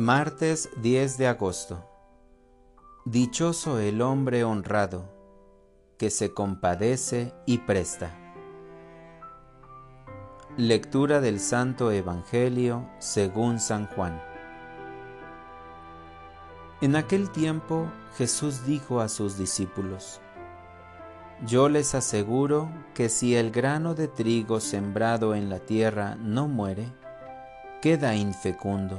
Martes 10 de agosto. Dichoso el hombre honrado, que se compadece y presta. Lectura del Santo Evangelio según San Juan. En aquel tiempo Jesús dijo a sus discípulos, Yo les aseguro que si el grano de trigo sembrado en la tierra no muere, queda infecundo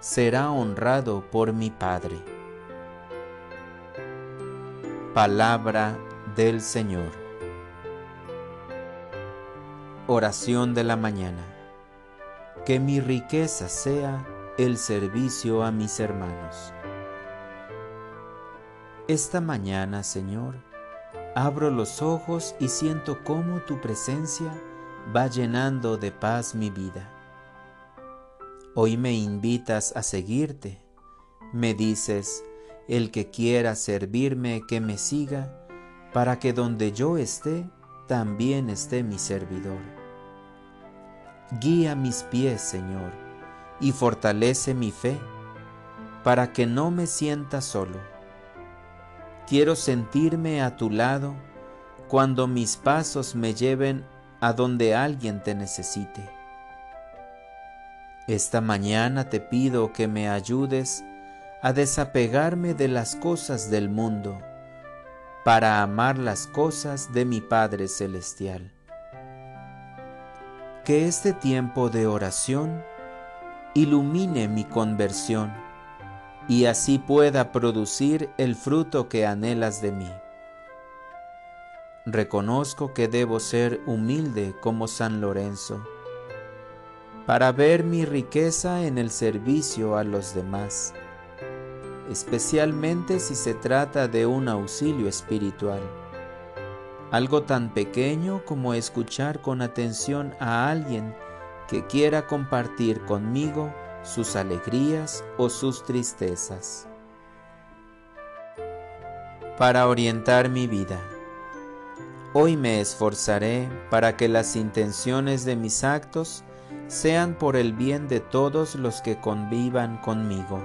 será honrado por mi Padre. Palabra del Señor. Oración de la mañana. Que mi riqueza sea el servicio a mis hermanos. Esta mañana, Señor, abro los ojos y siento cómo tu presencia va llenando de paz mi vida Hoy me invitas a seguirte. Me dices, el que quiera servirme, que me siga, para que donde yo esté, también esté mi servidor. Guía mis pies, Señor, y fortalece mi fe, para que no me sienta solo. Quiero sentirme a tu lado cuando mis pasos me lleven a donde alguien te necesite. Esta mañana te pido que me ayudes a desapegarme de las cosas del mundo para amar las cosas de mi Padre Celestial. Que este tiempo de oración ilumine mi conversión y así pueda producir el fruto que anhelas de mí. Reconozco que debo ser humilde como San Lorenzo para ver mi riqueza en el servicio a los demás, especialmente si se trata de un auxilio espiritual. Algo tan pequeño como escuchar con atención a alguien que quiera compartir conmigo sus alegrías o sus tristezas. Para orientar mi vida. Hoy me esforzaré para que las intenciones de mis actos sean por el bien de todos los que convivan conmigo,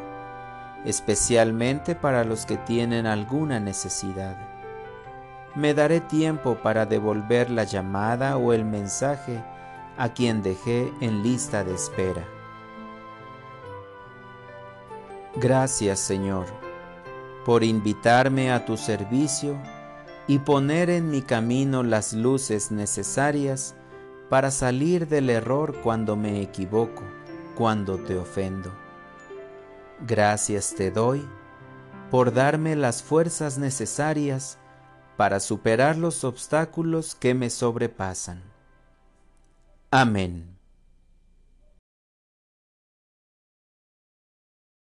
especialmente para los que tienen alguna necesidad. Me daré tiempo para devolver la llamada o el mensaje a quien dejé en lista de espera. Gracias Señor por invitarme a tu servicio y poner en mi camino las luces necesarias para salir del error cuando me equivoco, cuando te ofendo. Gracias te doy por darme las fuerzas necesarias para superar los obstáculos que me sobrepasan. Amén.